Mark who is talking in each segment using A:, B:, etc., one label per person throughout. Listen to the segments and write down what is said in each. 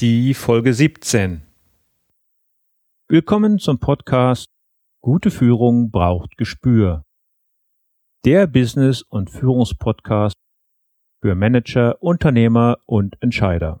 A: die Folge 17. Willkommen zum Podcast Gute Führung braucht Gespür. Der Business- und Führungspodcast für Manager, Unternehmer und Entscheider.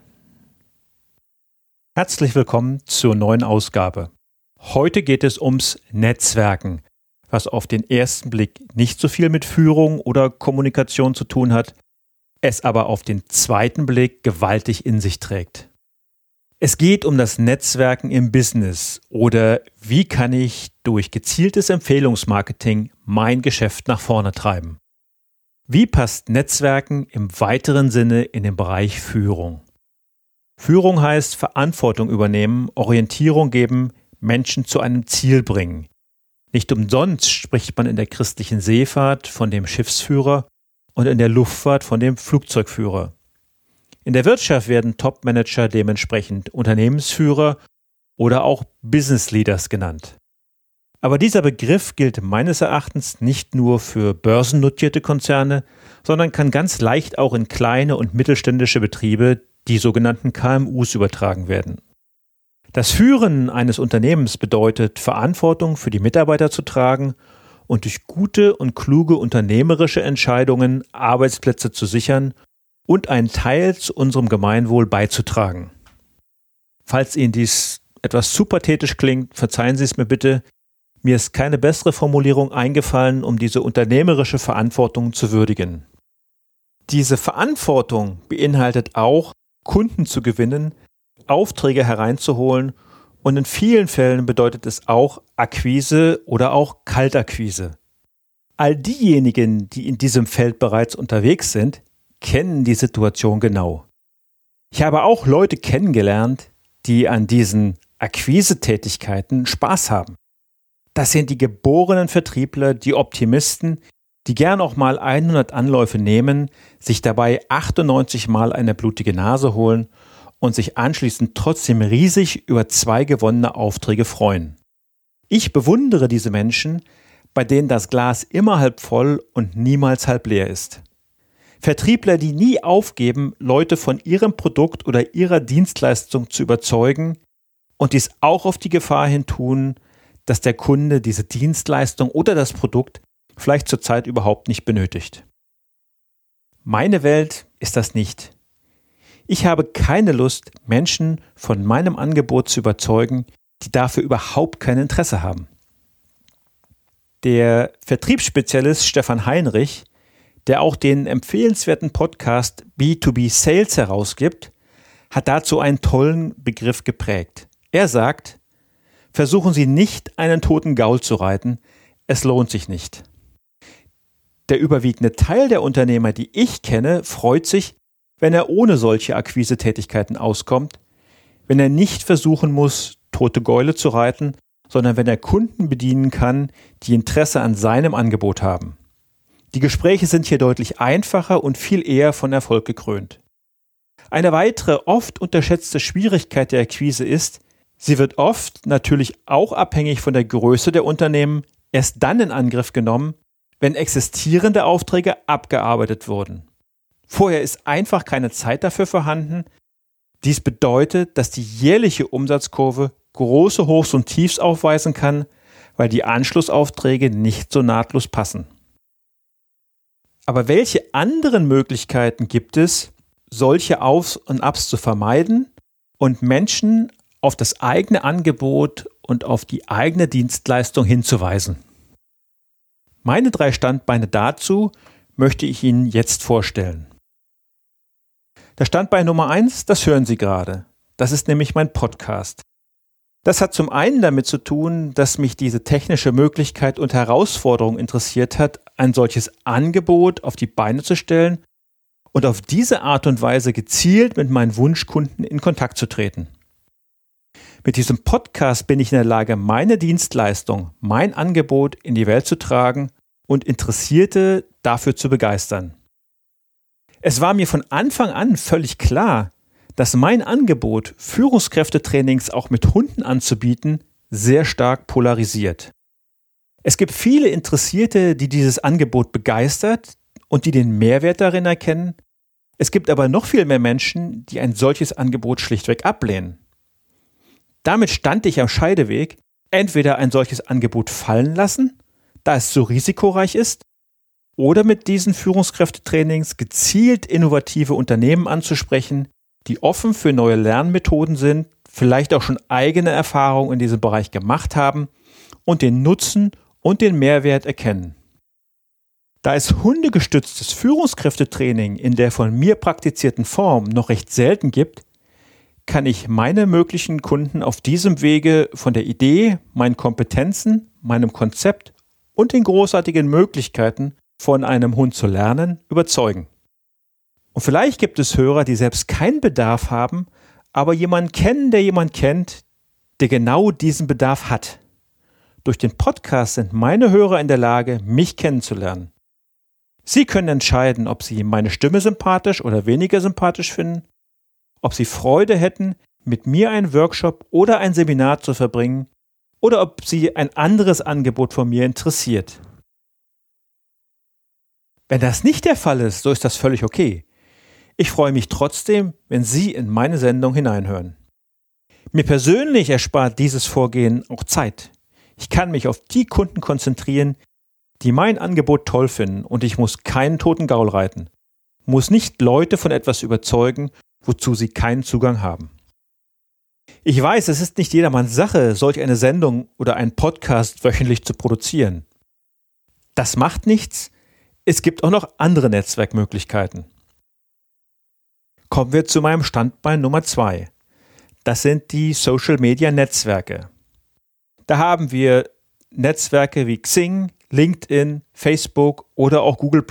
A: Herzlich willkommen zur neuen Ausgabe. Heute geht es ums Netzwerken, was auf den ersten Blick nicht so viel mit Führung oder Kommunikation zu tun hat, es aber auf den zweiten Blick gewaltig in sich trägt. Es geht um das Netzwerken im Business oder wie kann ich durch gezieltes Empfehlungsmarketing mein Geschäft nach vorne treiben. Wie passt Netzwerken im weiteren Sinne in den Bereich Führung? Führung heißt Verantwortung übernehmen, Orientierung geben, Menschen zu einem Ziel bringen. Nicht umsonst spricht man in der christlichen Seefahrt von dem Schiffsführer und in der Luftfahrt von dem Flugzeugführer. In der Wirtschaft werden Topmanager dementsprechend Unternehmensführer oder auch Business Leaders genannt. Aber dieser Begriff gilt meines Erachtens nicht nur für börsennotierte Konzerne, sondern kann ganz leicht auch in kleine und mittelständische Betriebe die sogenannten KMUs übertragen werden. Das Führen eines Unternehmens bedeutet, Verantwortung für die Mitarbeiter zu tragen und durch gute und kluge unternehmerische Entscheidungen Arbeitsplätze zu sichern und einen Teil zu unserem Gemeinwohl beizutragen. Falls Ihnen dies etwas zu pathetisch klingt, verzeihen Sie es mir bitte, mir ist keine bessere Formulierung eingefallen, um diese unternehmerische Verantwortung zu würdigen. Diese Verantwortung beinhaltet auch, Kunden zu gewinnen, Aufträge hereinzuholen und in vielen Fällen bedeutet es auch Akquise oder auch Kaltakquise. All diejenigen, die in diesem Feld bereits unterwegs sind, kennen die Situation genau. Ich habe auch Leute kennengelernt, die an diesen Akquisetätigkeiten Spaß haben. Das sind die geborenen Vertriebler, die Optimisten, die gern auch mal 100 Anläufe nehmen, sich dabei 98 Mal eine blutige Nase holen und sich anschließend trotzdem riesig über zwei gewonnene Aufträge freuen. Ich bewundere diese Menschen, bei denen das Glas immer halb voll und niemals halb leer ist. Vertriebler, die nie aufgeben, Leute von ihrem Produkt oder ihrer Dienstleistung zu überzeugen und dies auch auf die Gefahr hin tun, dass der Kunde diese Dienstleistung oder das Produkt vielleicht zurzeit überhaupt nicht benötigt. Meine Welt ist das nicht. Ich habe keine Lust, Menschen von meinem Angebot zu überzeugen, die dafür überhaupt kein Interesse haben. Der Vertriebsspezialist Stefan Heinrich, der auch den empfehlenswerten Podcast B2B Sales herausgibt, hat dazu einen tollen Begriff geprägt. Er sagt, versuchen Sie nicht einen toten Gaul zu reiten, es lohnt sich nicht. Der überwiegende Teil der Unternehmer, die ich kenne, freut sich, wenn er ohne solche Akquisetätigkeiten auskommt, wenn er nicht versuchen muss, tote Gäule zu reiten, sondern wenn er Kunden bedienen kann, die Interesse an seinem Angebot haben. Die Gespräche sind hier deutlich einfacher und viel eher von Erfolg gekrönt. Eine weitere oft unterschätzte Schwierigkeit der Akquise ist, sie wird oft natürlich auch abhängig von der Größe der Unternehmen erst dann in Angriff genommen, wenn existierende Aufträge abgearbeitet wurden. Vorher ist einfach keine Zeit dafür vorhanden. Dies bedeutet, dass die jährliche Umsatzkurve große Hochs und Tiefs aufweisen kann, weil die Anschlussaufträge nicht so nahtlos passen. Aber welche anderen Möglichkeiten gibt es, solche Aufs und Abs zu vermeiden und Menschen auf das eigene Angebot und auf die eigene Dienstleistung hinzuweisen? Meine drei Standbeine dazu möchte ich Ihnen jetzt vorstellen. Der Standbein Nummer eins, das hören Sie gerade. Das ist nämlich mein Podcast. Das hat zum einen damit zu tun, dass mich diese technische Möglichkeit und Herausforderung interessiert hat, ein solches Angebot auf die Beine zu stellen und auf diese Art und Weise gezielt mit meinen Wunschkunden in Kontakt zu treten. Mit diesem Podcast bin ich in der Lage, meine Dienstleistung, mein Angebot in die Welt zu tragen und Interessierte dafür zu begeistern. Es war mir von Anfang an völlig klar, dass mein Angebot, Führungskräftetrainings auch mit Hunden anzubieten, sehr stark polarisiert. Es gibt viele Interessierte, die dieses Angebot begeistert und die den Mehrwert darin erkennen. Es gibt aber noch viel mehr Menschen, die ein solches Angebot schlichtweg ablehnen. Damit stand ich am Scheideweg, entweder ein solches Angebot fallen lassen, da es so risikoreich ist, oder mit diesen Führungskräftetrainings gezielt innovative Unternehmen anzusprechen, die offen für neue Lernmethoden sind, vielleicht auch schon eigene Erfahrungen in diesem Bereich gemacht haben und den Nutzen und den Mehrwert erkennen. Da es hundegestütztes Führungskräftetraining in der von mir praktizierten Form noch recht selten gibt, kann ich meine möglichen Kunden auf diesem Wege von der Idee, meinen Kompetenzen, meinem Konzept und den großartigen Möglichkeiten von einem Hund zu lernen überzeugen. Und vielleicht gibt es Hörer, die selbst keinen Bedarf haben, aber jemanden kennen, der jemanden kennt, der genau diesen Bedarf hat. Durch den Podcast sind meine Hörer in der Lage, mich kennenzulernen. Sie können entscheiden, ob Sie meine Stimme sympathisch oder weniger sympathisch finden, ob Sie Freude hätten, mit mir einen Workshop oder ein Seminar zu verbringen, oder ob Sie ein anderes Angebot von mir interessiert. Wenn das nicht der Fall ist, so ist das völlig okay. Ich freue mich trotzdem, wenn Sie in meine Sendung hineinhören. Mir persönlich erspart dieses Vorgehen auch Zeit. Ich kann mich auf die Kunden konzentrieren, die mein Angebot toll finden und ich muss keinen toten Gaul reiten, muss nicht Leute von etwas überzeugen, wozu sie keinen Zugang haben. Ich weiß, es ist nicht jedermanns Sache, solch eine Sendung oder einen Podcast wöchentlich zu produzieren. Das macht nichts. Es gibt auch noch andere Netzwerkmöglichkeiten. Kommen wir zu meinem Standbein Nummer zwei. Das sind die Social Media Netzwerke. Da haben wir Netzwerke wie Xing, LinkedIn, Facebook oder auch Google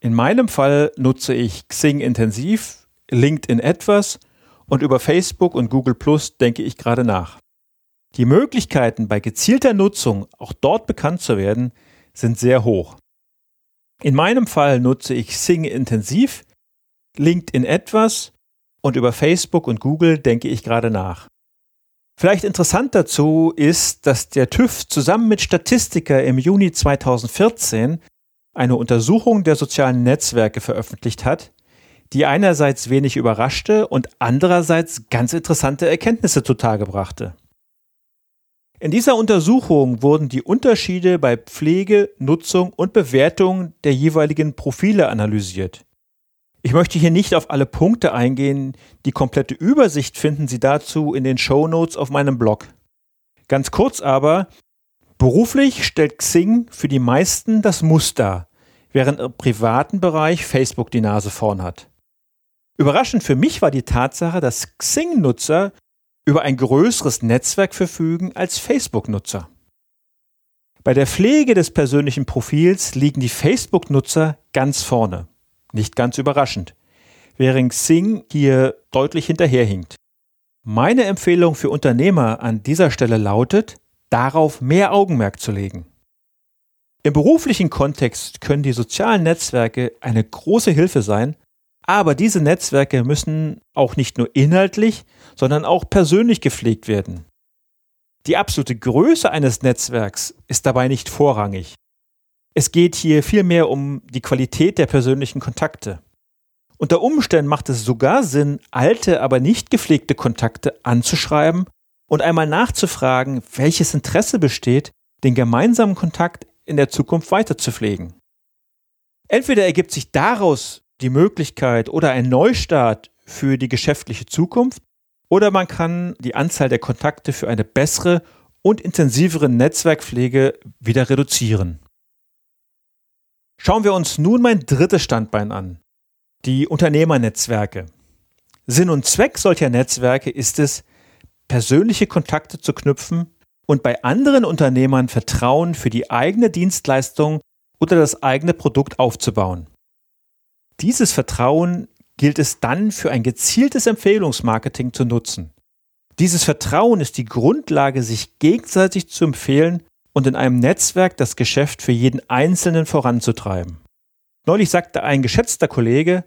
A: In meinem Fall nutze ich Xing intensiv, LinkedIn etwas und über Facebook und Google denke ich gerade nach. Die Möglichkeiten bei gezielter Nutzung auch dort bekannt zu werden, sind sehr hoch. In meinem Fall nutze ich Xing intensiv, LinkedIn etwas und über Facebook und Google denke ich gerade nach. Vielleicht interessant dazu ist, dass der TÜV zusammen mit Statistiker im Juni 2014 eine Untersuchung der sozialen Netzwerke veröffentlicht hat, die einerseits wenig überraschte und andererseits ganz interessante Erkenntnisse zutage brachte. In dieser Untersuchung wurden die Unterschiede bei Pflege, Nutzung und Bewertung der jeweiligen Profile analysiert. Ich möchte hier nicht auf alle Punkte eingehen. Die komplette Übersicht finden Sie dazu in den Show Notes auf meinem Blog. Ganz kurz aber, beruflich stellt Xing für die meisten das Muster, während im privaten Bereich Facebook die Nase vorn hat. Überraschend für mich war die Tatsache, dass Xing-Nutzer über ein größeres Netzwerk verfügen als Facebook-Nutzer. Bei der Pflege des persönlichen Profils liegen die Facebook-Nutzer ganz vorne. Nicht ganz überraschend, während Xing hier deutlich hinterherhinkt. Meine Empfehlung für Unternehmer an dieser Stelle lautet, darauf mehr Augenmerk zu legen. Im beruflichen Kontext können die sozialen Netzwerke eine große Hilfe sein, aber diese Netzwerke müssen auch nicht nur inhaltlich, sondern auch persönlich gepflegt werden. Die absolute Größe eines Netzwerks ist dabei nicht vorrangig. Es geht hier vielmehr um die Qualität der persönlichen Kontakte. Unter Umständen macht es sogar Sinn, alte, aber nicht gepflegte Kontakte anzuschreiben und einmal nachzufragen, welches Interesse besteht, den gemeinsamen Kontakt in der Zukunft weiter zu pflegen. Entweder ergibt sich daraus die Möglichkeit oder ein Neustart für die geschäftliche Zukunft, oder man kann die Anzahl der Kontakte für eine bessere und intensivere Netzwerkpflege wieder reduzieren. Schauen wir uns nun mein drittes Standbein an. Die Unternehmernetzwerke. Sinn und Zweck solcher Netzwerke ist es, persönliche Kontakte zu knüpfen und bei anderen Unternehmern Vertrauen für die eigene Dienstleistung oder das eigene Produkt aufzubauen. Dieses Vertrauen gilt es dann für ein gezieltes Empfehlungsmarketing zu nutzen. Dieses Vertrauen ist die Grundlage, sich gegenseitig zu empfehlen und in einem Netzwerk das Geschäft für jeden Einzelnen voranzutreiben. Neulich sagte ein geschätzter Kollege,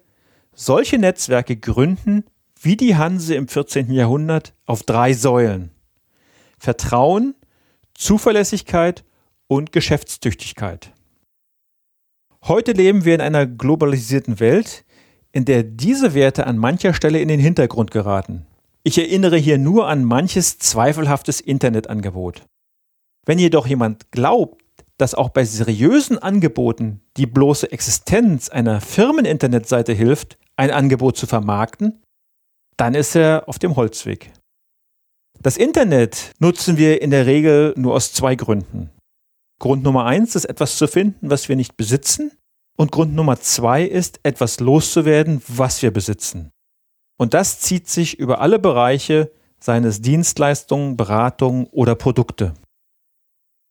A: solche Netzwerke gründen, wie die Hanse im 14. Jahrhundert, auf drei Säulen. Vertrauen, Zuverlässigkeit und Geschäftstüchtigkeit. Heute leben wir in einer globalisierten Welt, in der diese Werte an mancher Stelle in den Hintergrund geraten. Ich erinnere hier nur an manches zweifelhaftes Internetangebot. Wenn jedoch jemand glaubt, dass auch bei seriösen Angeboten die bloße Existenz einer Firmeninternetseite hilft, ein Angebot zu vermarkten, dann ist er auf dem Holzweg. Das Internet nutzen wir in der Regel nur aus zwei Gründen. Grund Nummer eins ist etwas zu finden, was wir nicht besitzen. Und Grund Nummer zwei ist etwas loszuwerden, was wir besitzen. Und das zieht sich über alle Bereiche seines Dienstleistungen, Beratungen oder Produkte.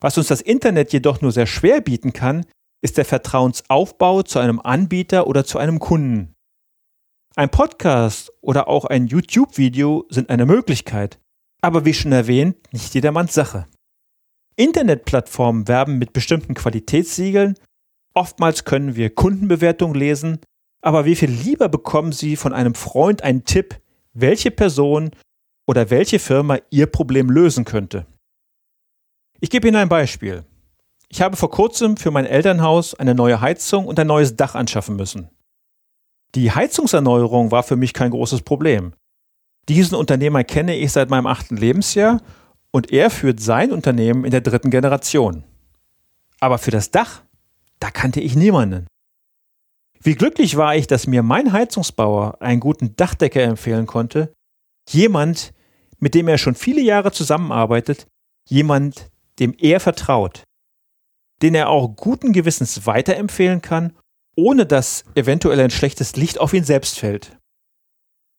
A: Was uns das Internet jedoch nur sehr schwer bieten kann, ist der Vertrauensaufbau zu einem Anbieter oder zu einem Kunden. Ein Podcast oder auch ein YouTube-Video sind eine Möglichkeit, aber wie schon erwähnt, nicht jedermanns Sache. Internetplattformen werben mit bestimmten Qualitätssiegeln, oftmals können wir Kundenbewertungen lesen, aber wie viel lieber bekommen Sie von einem Freund einen Tipp, welche Person oder welche Firma Ihr Problem lösen könnte? Ich gebe Ihnen ein Beispiel. Ich habe vor kurzem für mein Elternhaus eine neue Heizung und ein neues Dach anschaffen müssen. Die Heizungserneuerung war für mich kein großes Problem. Diesen Unternehmer kenne ich seit meinem achten Lebensjahr und er führt sein Unternehmen in der dritten Generation. Aber für das Dach, da kannte ich niemanden. Wie glücklich war ich, dass mir mein Heizungsbauer einen guten Dachdecker empfehlen konnte, jemand, mit dem er schon viele Jahre zusammenarbeitet, jemand, dem er vertraut, den er auch guten Gewissens weiterempfehlen kann, ohne dass eventuell ein schlechtes Licht auf ihn selbst fällt.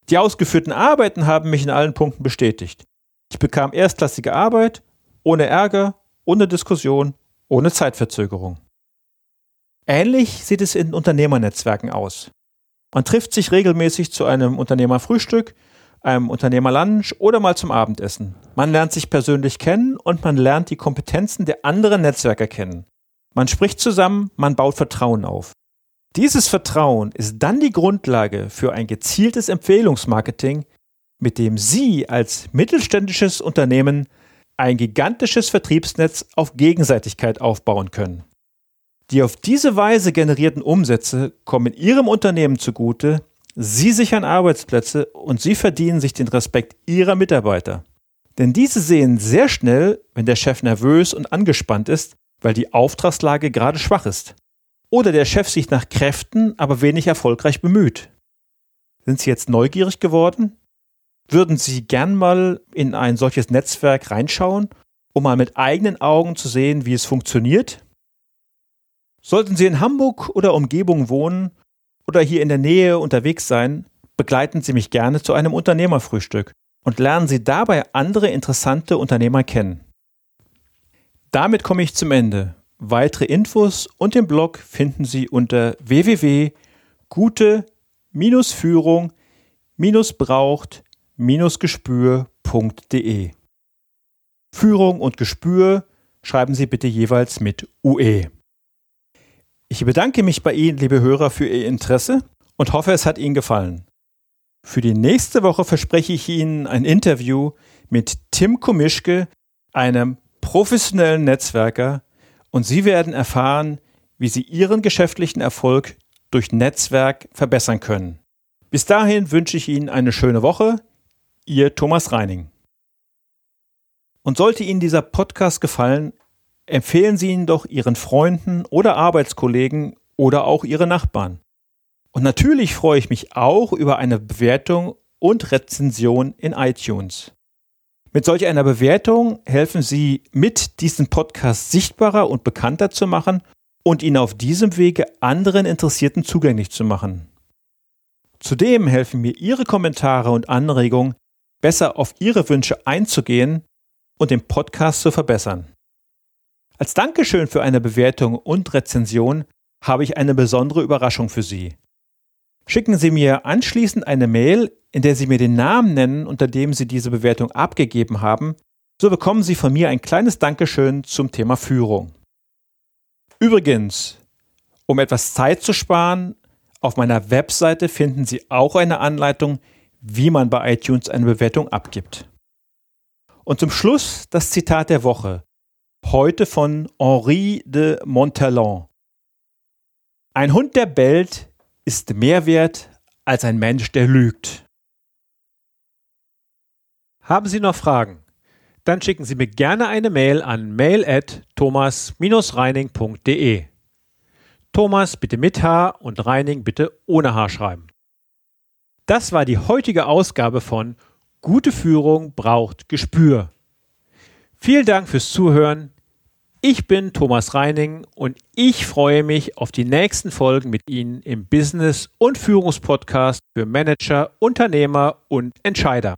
A: Die ausgeführten Arbeiten haben mich in allen Punkten bestätigt. Ich bekam erstklassige Arbeit, ohne Ärger, ohne Diskussion, ohne Zeitverzögerung. Ähnlich sieht es in Unternehmernetzwerken aus. Man trifft sich regelmäßig zu einem Unternehmerfrühstück, einem Unternehmerlunch oder mal zum Abendessen. Man lernt sich persönlich kennen und man lernt die Kompetenzen der anderen Netzwerker kennen. Man spricht zusammen, man baut Vertrauen auf. Dieses Vertrauen ist dann die Grundlage für ein gezieltes Empfehlungsmarketing, mit dem Sie als mittelständisches Unternehmen ein gigantisches Vertriebsnetz auf Gegenseitigkeit aufbauen können. Die auf diese Weise generierten Umsätze kommen Ihrem Unternehmen zugute, Sie sichern Arbeitsplätze und Sie verdienen sich den Respekt Ihrer Mitarbeiter. Denn diese sehen sehr schnell, wenn der Chef nervös und angespannt ist, weil die Auftragslage gerade schwach ist. Oder der Chef sich nach Kräften, aber wenig erfolgreich bemüht. Sind Sie jetzt neugierig geworden? Würden Sie gern mal in ein solches Netzwerk reinschauen, um mal mit eigenen Augen zu sehen, wie es funktioniert? Sollten Sie in Hamburg oder Umgebung wohnen oder hier in der Nähe unterwegs sein, begleiten Sie mich gerne zu einem Unternehmerfrühstück und lernen Sie dabei andere interessante Unternehmer kennen. Damit komme ich zum Ende. Weitere Infos und den Blog finden Sie unter www.gute-führung-braucht-gespür.de. Führung und Gespür schreiben Sie bitte jeweils mit UE. Ich bedanke mich bei Ihnen, liebe Hörer, für Ihr Interesse und hoffe, es hat Ihnen gefallen. Für die nächste Woche verspreche ich Ihnen ein Interview mit Tim Komischke, einem professionellen Netzwerker, und Sie werden erfahren, wie Sie Ihren geschäftlichen Erfolg durch Netzwerk verbessern können. Bis dahin wünsche ich Ihnen eine schöne Woche. Ihr Thomas Reining. Und sollte Ihnen dieser Podcast gefallen, empfehlen Sie ihn doch Ihren Freunden oder Arbeitskollegen oder auch Ihre Nachbarn. Und natürlich freue ich mich auch über eine Bewertung und Rezension in iTunes. Mit solch einer Bewertung helfen Sie mit, diesen Podcast sichtbarer und bekannter zu machen und ihn auf diesem Wege anderen Interessierten zugänglich zu machen. Zudem helfen mir Ihre Kommentare und Anregungen, besser auf Ihre Wünsche einzugehen und den Podcast zu verbessern. Als Dankeschön für eine Bewertung und Rezension habe ich eine besondere Überraschung für Sie. Schicken Sie mir anschließend eine Mail, in der Sie mir den Namen nennen, unter dem Sie diese Bewertung abgegeben haben, so bekommen Sie von mir ein kleines Dankeschön zum Thema Führung. Übrigens, um etwas Zeit zu sparen, auf meiner Webseite finden Sie auch eine Anleitung, wie man bei iTunes eine Bewertung abgibt. Und zum Schluss das Zitat der Woche, heute von Henri de Montalon. Ein Hund, der bellt, ist mehr wert als ein Mensch, der lügt. Haben Sie noch Fragen? Dann schicken Sie mir gerne eine Mail an mail@thomas-reining.de. Thomas bitte mit H und Reining bitte ohne H schreiben. Das war die heutige Ausgabe von Gute Führung braucht Gespür. Vielen Dank fürs Zuhören. Ich bin Thomas Reining und ich freue mich auf die nächsten Folgen mit Ihnen im Business- und Führungspodcast für Manager, Unternehmer und Entscheider.